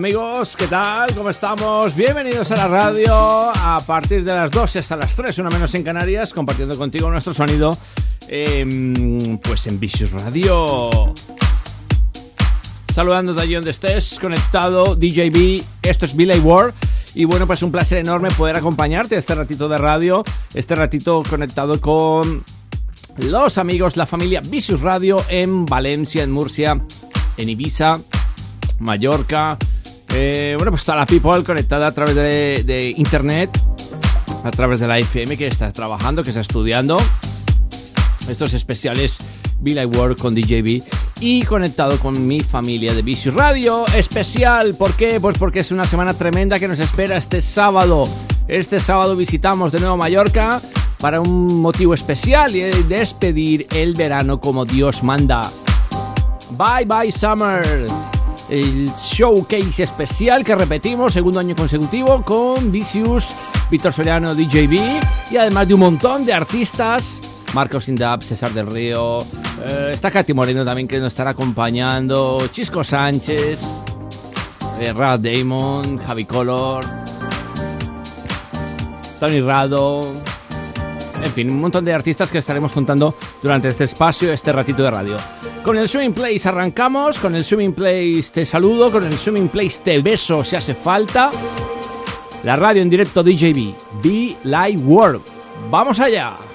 Amigos, ¿qué tal? ¿Cómo estamos? Bienvenidos a la radio a partir de las 2 hasta las 3, una menos en Canarias, compartiendo contigo nuestro sonido eh, pues en Vicious Radio. Saludándote allí donde estés, conectado, DJB, esto es Billy Ward. Y bueno, pues un placer enorme poder acompañarte este ratito de radio, este ratito conectado con los amigos, la familia Vicious Radio en Valencia, en Murcia, en Ibiza, Mallorca, eh, bueno, pues está la people conectada a través de, internet, a través de la FM que está trabajando, que está estudiando. Estos especiales Bill I Work con DJB y conectado con mi familia de Vicious Radio especial. ¿Por qué? Pues porque es una semana tremenda que nos espera este sábado. Este sábado visitamos de nuevo Mallorca para un motivo especial y despedir el verano como Dios manda. Bye bye summer el showcase especial que repetimos segundo año consecutivo con Vicious, Víctor Soriano, DJB y además de un montón de artistas. Marcos Indab, César del Río, eh, está Katy Moreno también que nos estará acompañando, Chisco Sánchez, eh, Rad Damon, Javi Color, Tony Rado, en fin, un montón de artistas que estaremos contando durante este espacio, este ratito de radio. Con el Swimming Place arrancamos, con el Swimming Place te saludo, con el Swimming Place te beso si hace falta. La radio en directo DJB, Be Live World. ¡Vamos allá!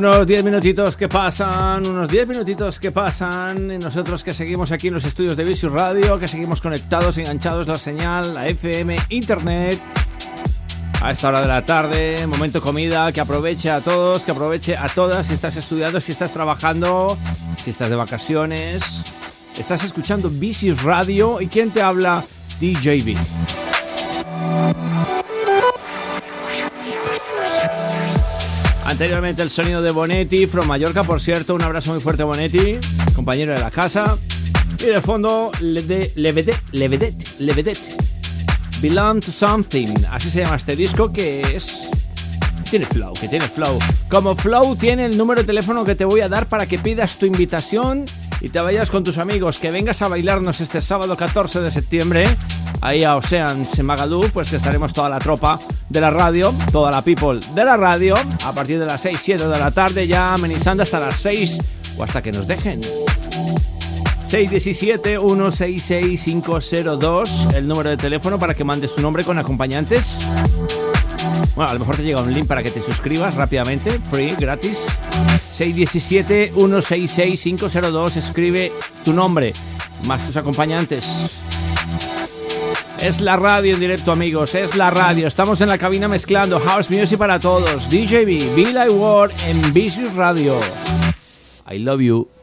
Unos 10 minutitos que pasan, unos 10 minutitos que pasan, y nosotros que seguimos aquí en los estudios de Vicious Radio, que seguimos conectados, enganchados la señal, la FM, Internet, a esta hora de la tarde, momento comida, que aproveche a todos, que aproveche a todas, si estás estudiando, si estás trabajando, si estás de vacaciones, estás escuchando Vicious Radio, ¿y quién te habla? DJB. Anteriormente el sonido de Bonetti, from Mallorca, por cierto, un abrazo muy fuerte Bonetti, compañero de la casa. Y de fondo, Levedet, Levedet, Levedet, Belong to Something, así se llama este disco que es... Tiene flow, que tiene flow. Como flow tiene el número de teléfono que te voy a dar para que pidas tu invitación y te vayas con tus amigos, que vengas a bailarnos este sábado 14 de septiembre, ahí a Oceans en Magalú, pues que estaremos toda la tropa de la radio, toda la people de la radio, a partir de las 6, 7 de la tarde, ya amenizando hasta las 6 o hasta que nos dejen. 617-166-502, el número de teléfono para que mandes tu nombre con acompañantes. Bueno, a lo mejor te llega un link para que te suscribas rápidamente, free, gratis. 617-166-502, escribe tu nombre, más tus acompañantes. Es la radio en directo, amigos, es la radio. Estamos en la cabina mezclando House Music para todos. DJB, Bill Ward en Vicious Radio. I love you.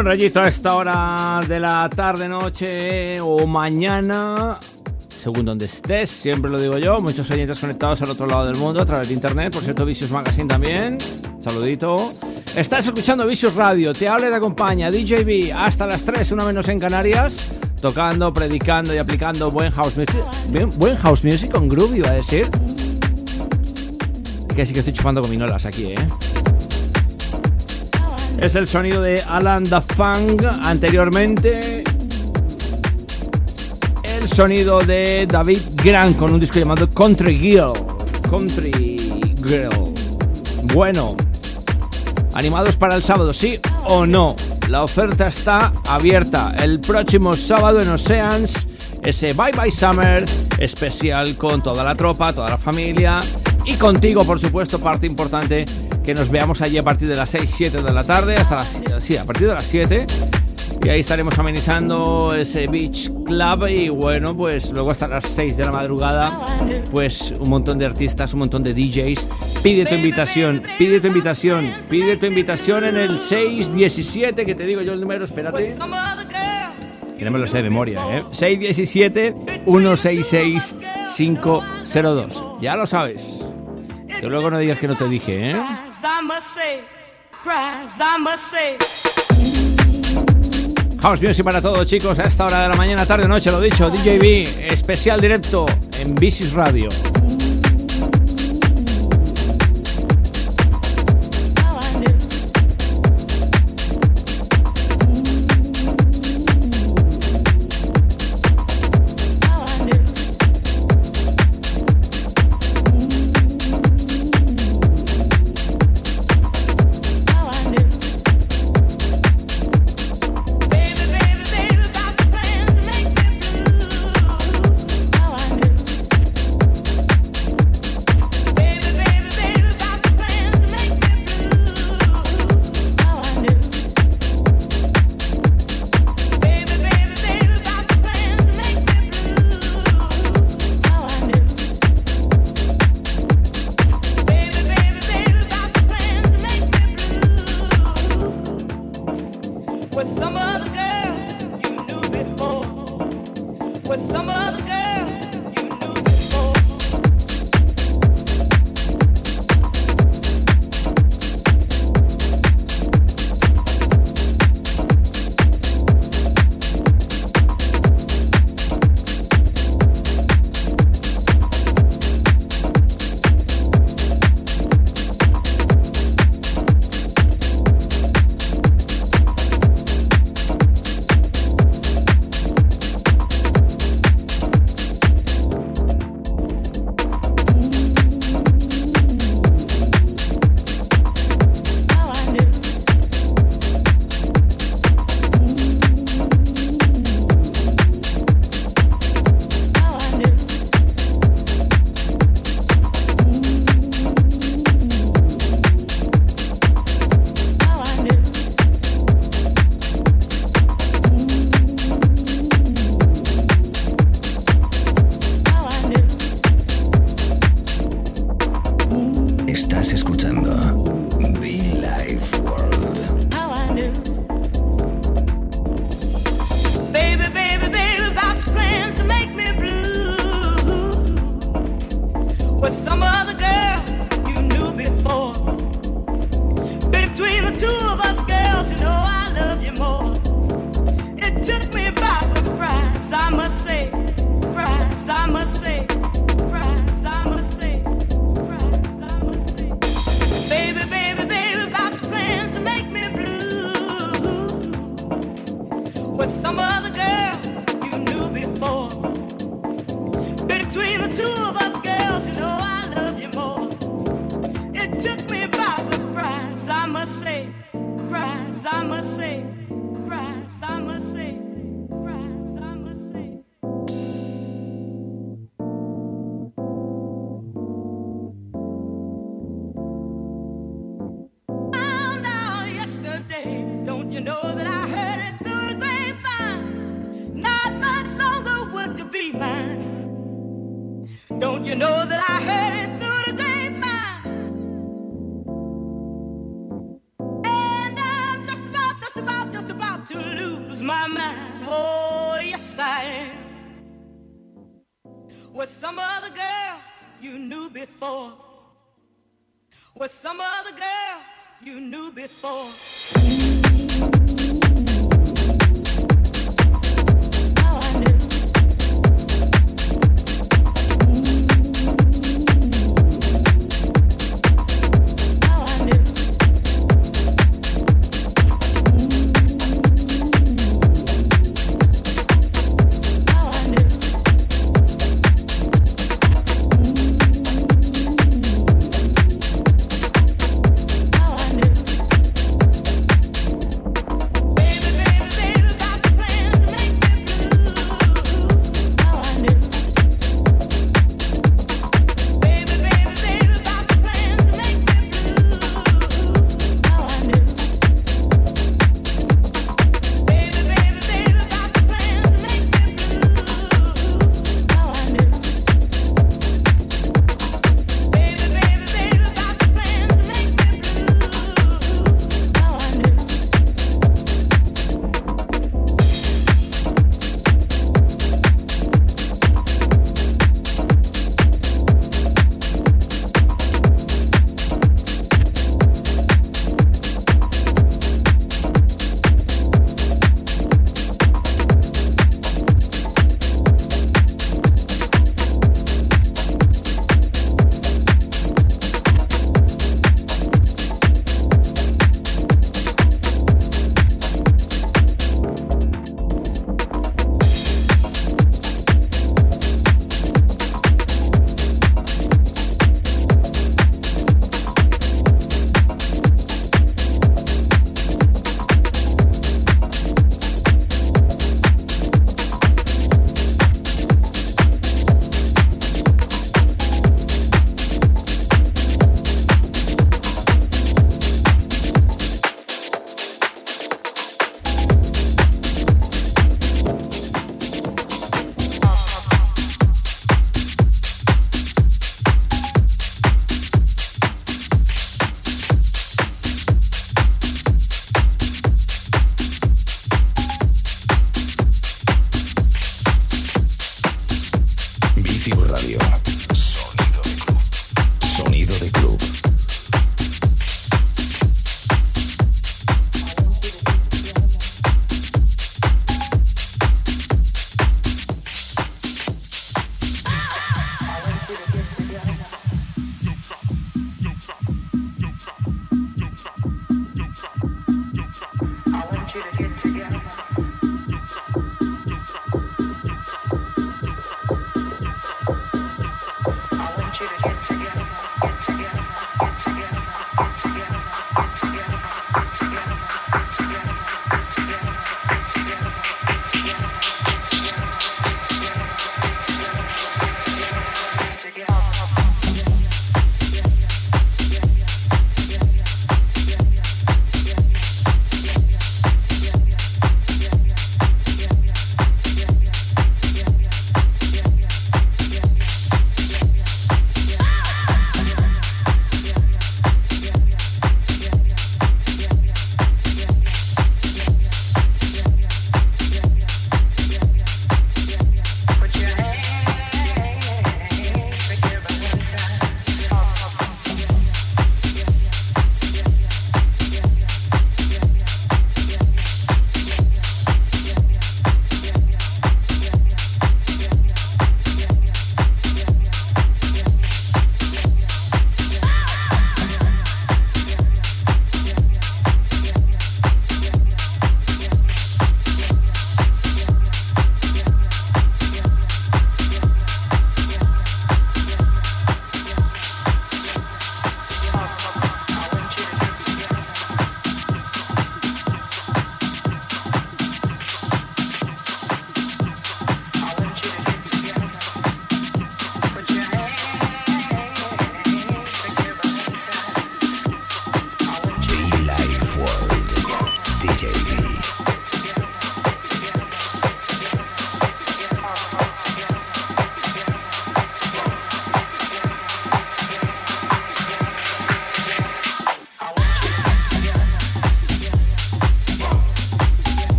Bueno, Rayito, a esta hora de la tarde, noche o mañana, según donde estés, siempre lo digo yo, muchos oyentes conectados al otro lado del mundo a través de internet, por cierto, Vicious Magazine también, saludito. Estás escuchando Vicious Radio, te habla y te acompaña DJB hasta las 3, una menos en Canarias, tocando, predicando y aplicando buen house music. buen house music con groove, iba a decir. Que sí que estoy chupando gominolas aquí, ¿eh? Es el sonido de Alan Da Fang anteriormente. El sonido de David Grant con un disco llamado Country Girl. Country Girl. Bueno, ¿animados para el sábado, sí o no? La oferta está abierta. El próximo sábado en Oceans, ese Bye Bye Summer especial con toda la tropa, toda la familia y contigo, por supuesto, parte importante que nos veamos allí a partir de las 6, 7 de la tarde, hasta las, sí, a partir de las 7. Y ahí estaremos amenizando ese Beach Club y bueno, pues luego hasta las 6 de la madrugada, pues un montón de artistas, un montón de DJs. Pide tu invitación, pide tu invitación, pide tu invitación en el 617, que te digo yo el número, espérate. Que me de memoria, ¿eh? 617 166 502. Ya lo sabes. Que luego no digas que no te dije, ¿eh? House Music para todos, chicos, a esta hora de la mañana, tarde, noche, lo dicho, DJB, especial directo en Bicis Radio.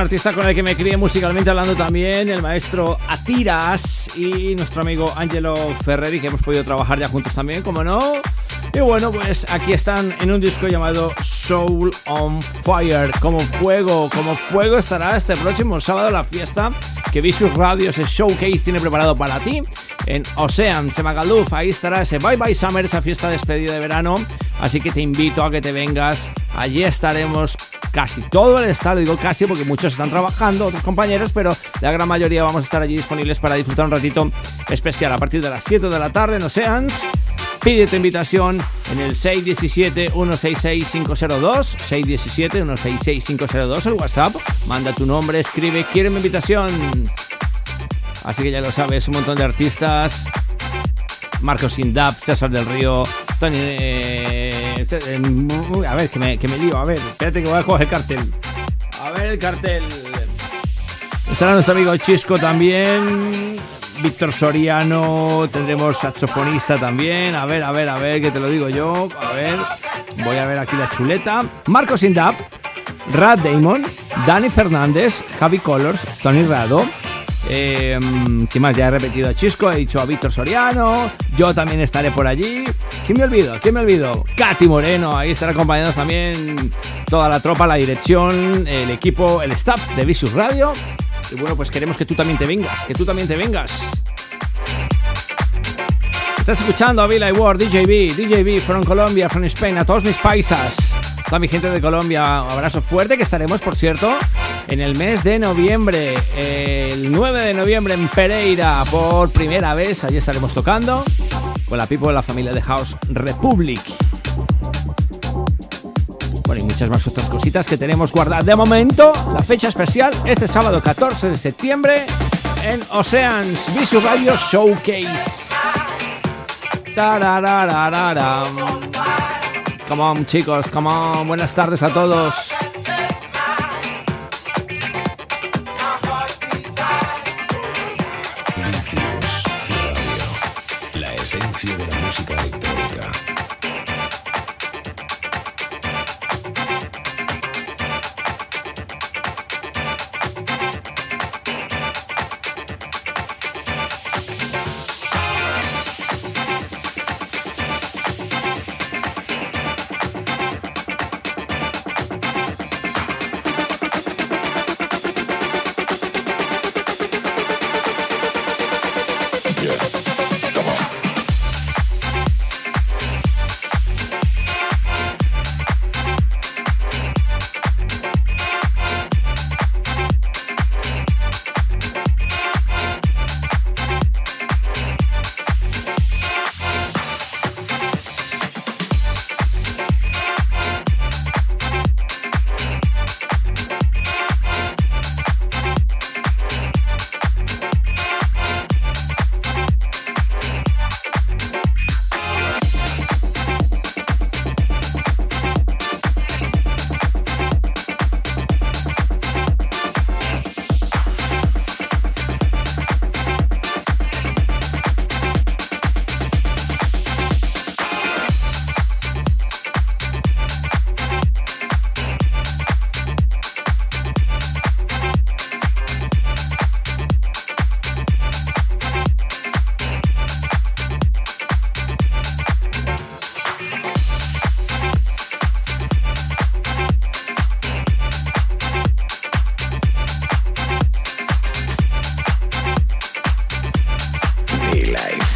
Artista con el que me crié musicalmente hablando también, el maestro Atiras y nuestro amigo Angelo Ferreri, que hemos podido trabajar ya juntos también, como no. Y bueno, pues aquí están en un disco llamado Soul on Fire. Como fuego, como fuego estará este próximo sábado la fiesta que Visual Radio, ese showcase, tiene preparado para ti en Ocean, Semagaluf. Ahí estará ese Bye Bye Summer, esa fiesta de despedida de verano. Así que te invito a que te vengas. Allí estaremos casi todo el estado, digo casi porque muchos están trabajando, otros compañeros, pero la gran mayoría vamos a estar allí disponibles para disfrutar un ratito especial a partir de las 7 de la tarde en Oceans. Pide tu invitación en el 617-166-502, 617-166-502, el WhatsApp, manda tu nombre, escribe, quiero mi invitación. Así que ya lo sabes, un montón de artistas, Marcos Indap, César del Río, Tony... Eh, a ver, que me, que me lío, a ver, espérate que voy a coger el cartel. A ver el cartel. Estará nuestro amigo Chisco también. Víctor Soriano, tendremos saxofonista también. A ver, a ver, a ver, que te lo digo yo. A ver, voy a ver aquí la chuleta. Marcos Indap, Rad Damon, Dani Fernández, Javi Colors, Tony Rado. Eh, ¿Qué más? Ya he repetido a Chisco, he dicho a Víctor Soriano. Yo también estaré por allí. ¿Quién me olvido? ¿Quién me olvido? Katy Moreno, ahí estará acompañándonos también toda la tropa, la dirección, el equipo, el staff de Visus Radio. Y bueno, pues queremos que tú también te vengas, que tú también te vengas. Estás escuchando a Villa War, DJB, DJB from Colombia, from Spain, a todos mis paisas. Toda mi gente de Colombia, un abrazo fuerte que estaremos, por cierto, en el mes de noviembre, el 9 de noviembre en Pereira, por primera vez, allí estaremos tocando con la people de la familia de House Republic. Bueno, y muchas más otras cositas que tenemos guardadas. De momento, la fecha especial, este sábado 14 de septiembre, en Oceans Visual Radio Showcase. Tarararararam. Come on, chicos, come on. Buenas tardes a todos.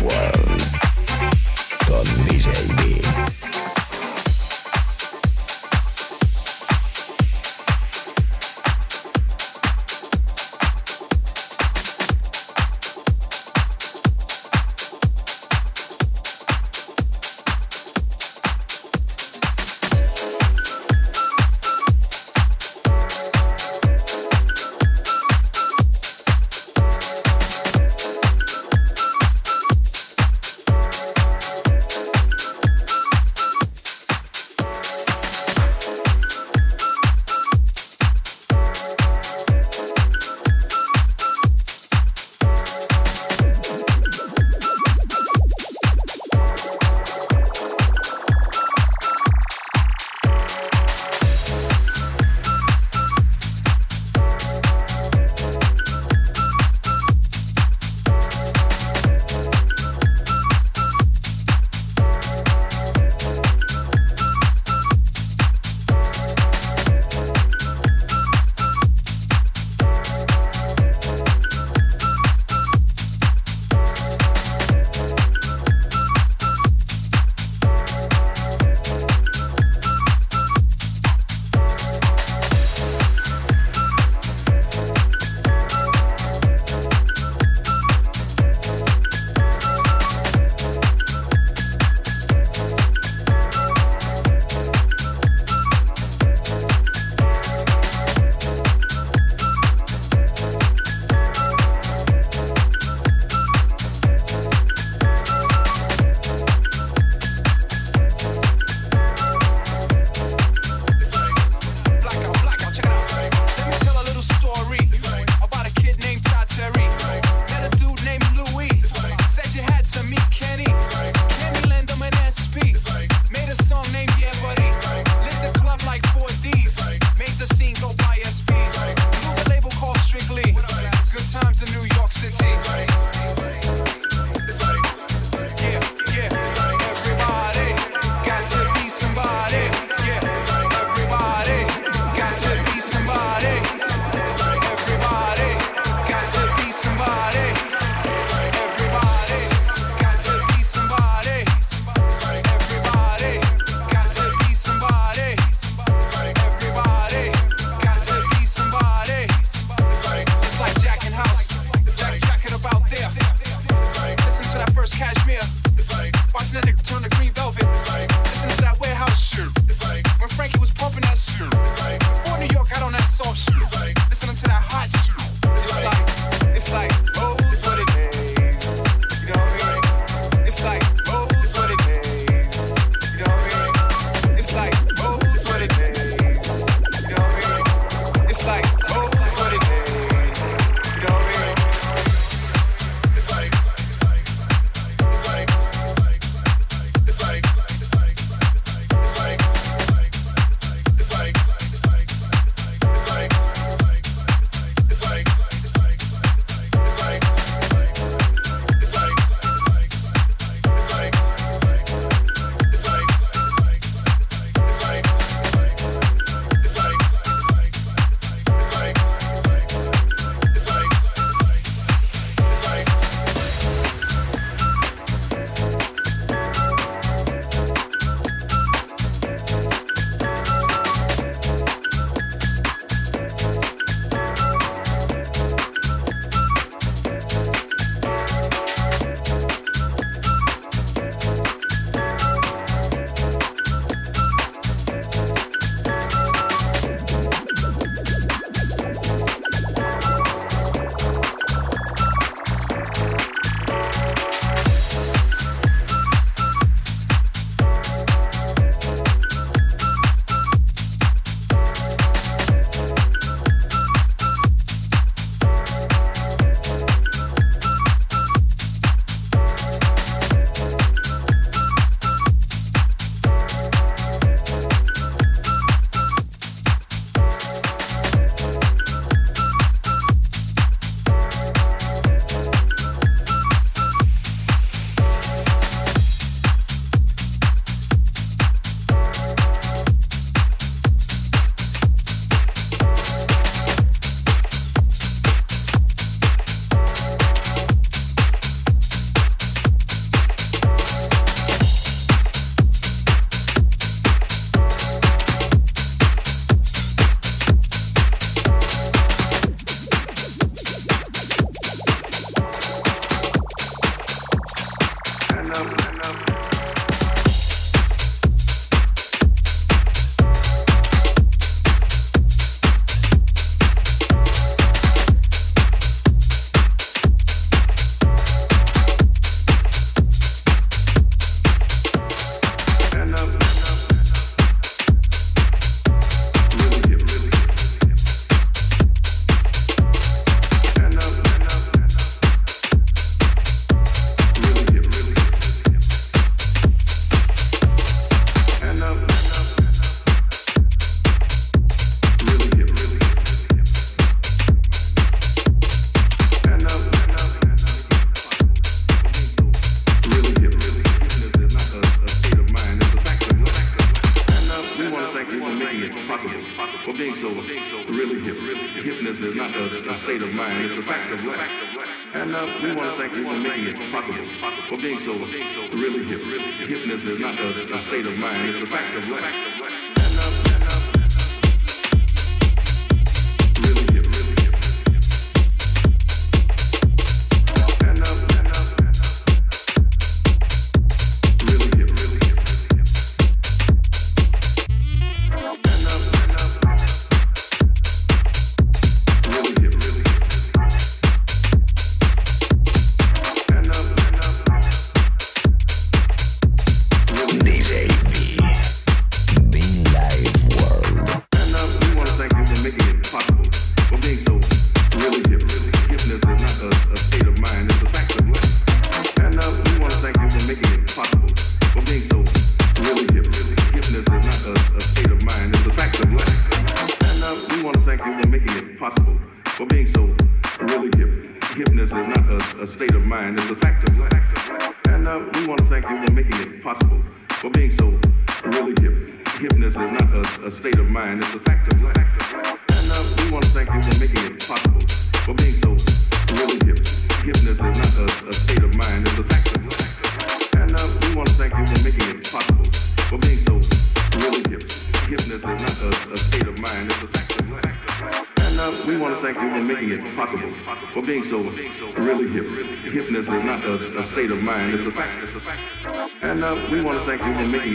Network.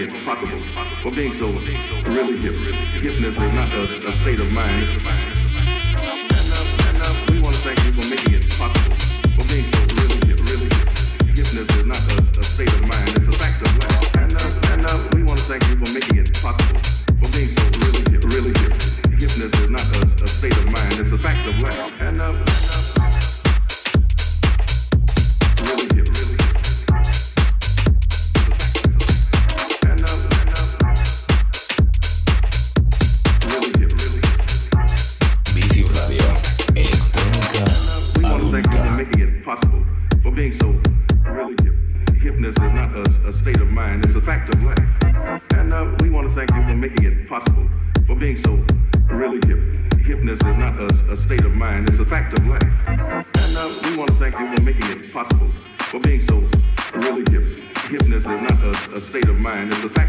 being possible, for being so really hip. Hipness is not a, a state of mind. fact of life. And uh, we want to thank you for making it possible, for being so really giving. Forgiveness is not a, a state of mind, it's a fact.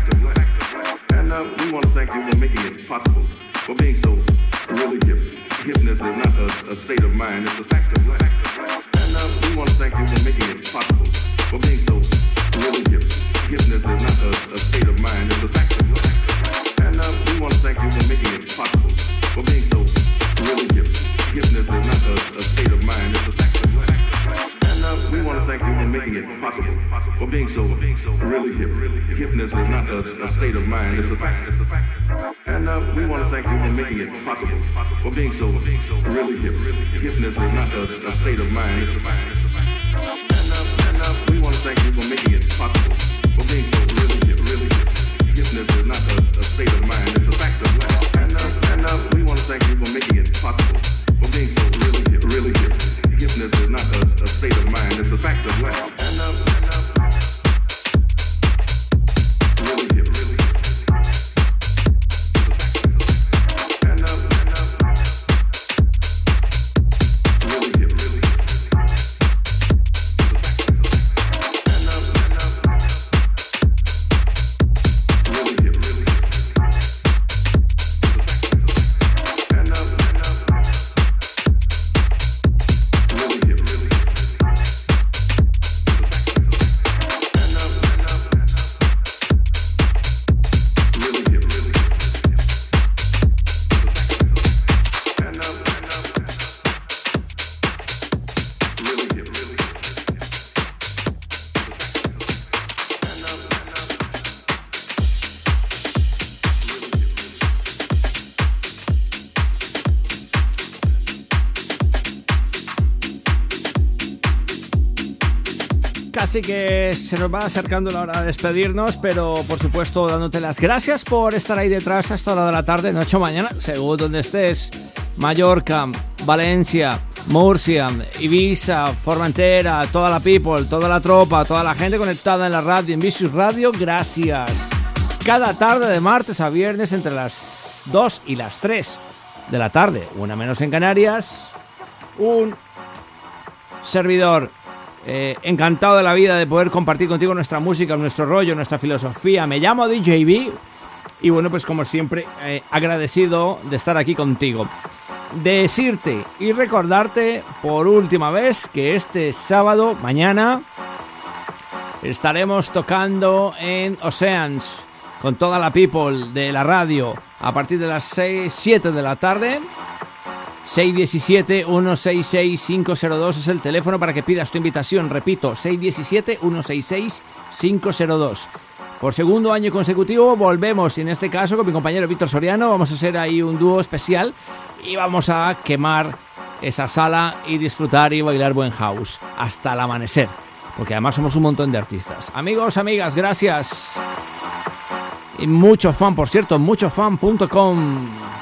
Así que se nos va acercando la hora de despedirnos, pero por supuesto dándote las gracias por estar ahí detrás hasta la hora de la tarde, noche o mañana, según donde estés. Mallorca, Valencia, Murcia, Ibiza, Formentera, toda la people, toda la tropa, toda la gente conectada en la radio, en Vicious Radio, gracias. cada tarde de martes a viernes entre las 2 y las 3 de la tarde, una menos en Canarias. Un servidor eh, encantado de la vida de poder compartir contigo nuestra música, nuestro rollo, nuestra filosofía. Me llamo DJB y bueno, pues como siempre, eh, agradecido de estar aquí contigo. Decirte y recordarte por última vez que este sábado, mañana, estaremos tocando en Oceans con toda la people de la radio a partir de las 6, 7 de la tarde. 617-166-502 es el teléfono para que pidas tu invitación. Repito, 617-166-502. Por segundo año consecutivo volvemos y en este caso con mi compañero Víctor Soriano vamos a hacer ahí un dúo especial y vamos a quemar esa sala y disfrutar y bailar buen house hasta el amanecer. Porque además somos un montón de artistas. Amigos, amigas, gracias. Y mucho fan, por cierto, muchofan.com